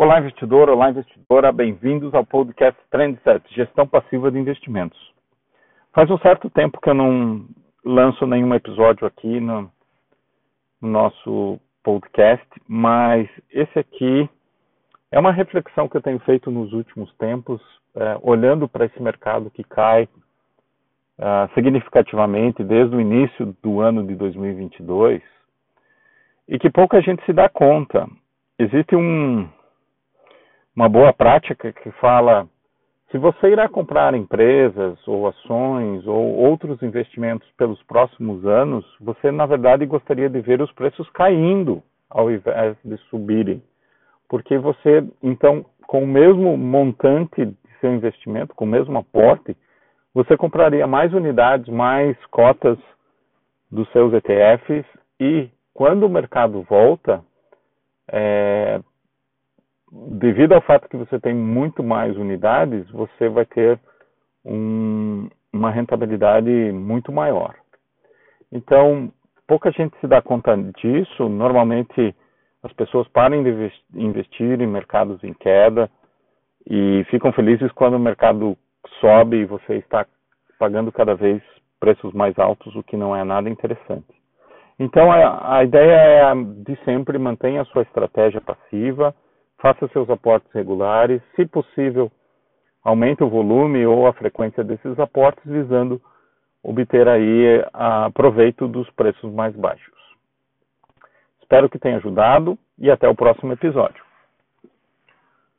Olá, investidor, olá, investidora, bem-vindos ao podcast Trendset, Gestão Passiva de Investimentos. Faz um certo tempo que eu não lanço nenhum episódio aqui no, no nosso podcast, mas esse aqui é uma reflexão que eu tenho feito nos últimos tempos, é, olhando para esse mercado que cai uh, significativamente desde o início do ano de 2022 e que pouca gente se dá conta. Existe um, uma boa prática que fala se você irá comprar empresas ou ações ou outros investimentos pelos próximos anos, você na verdade gostaria de ver os preços caindo ao invés de subirem. Porque você, então, com o mesmo montante de seu investimento, com o mesmo aporte, você compraria mais unidades, mais cotas dos seus ETFs e quando o mercado volta, é, devido ao fato que você tem muito mais unidades, você vai ter um, uma rentabilidade muito maior. Então, pouca gente se dá conta disso. Normalmente, as pessoas param de investir em mercados em queda e ficam felizes quando o mercado sobe e você está pagando cada vez preços mais altos, o que não é nada interessante. Então, a, a ideia é de sempre mantenha a sua estratégia passiva, faça seus aportes regulares, se possível, aumente o volume ou a frequência desses aportes, visando obter aí a proveito dos preços mais baixos. Espero que tenha ajudado e até o próximo episódio.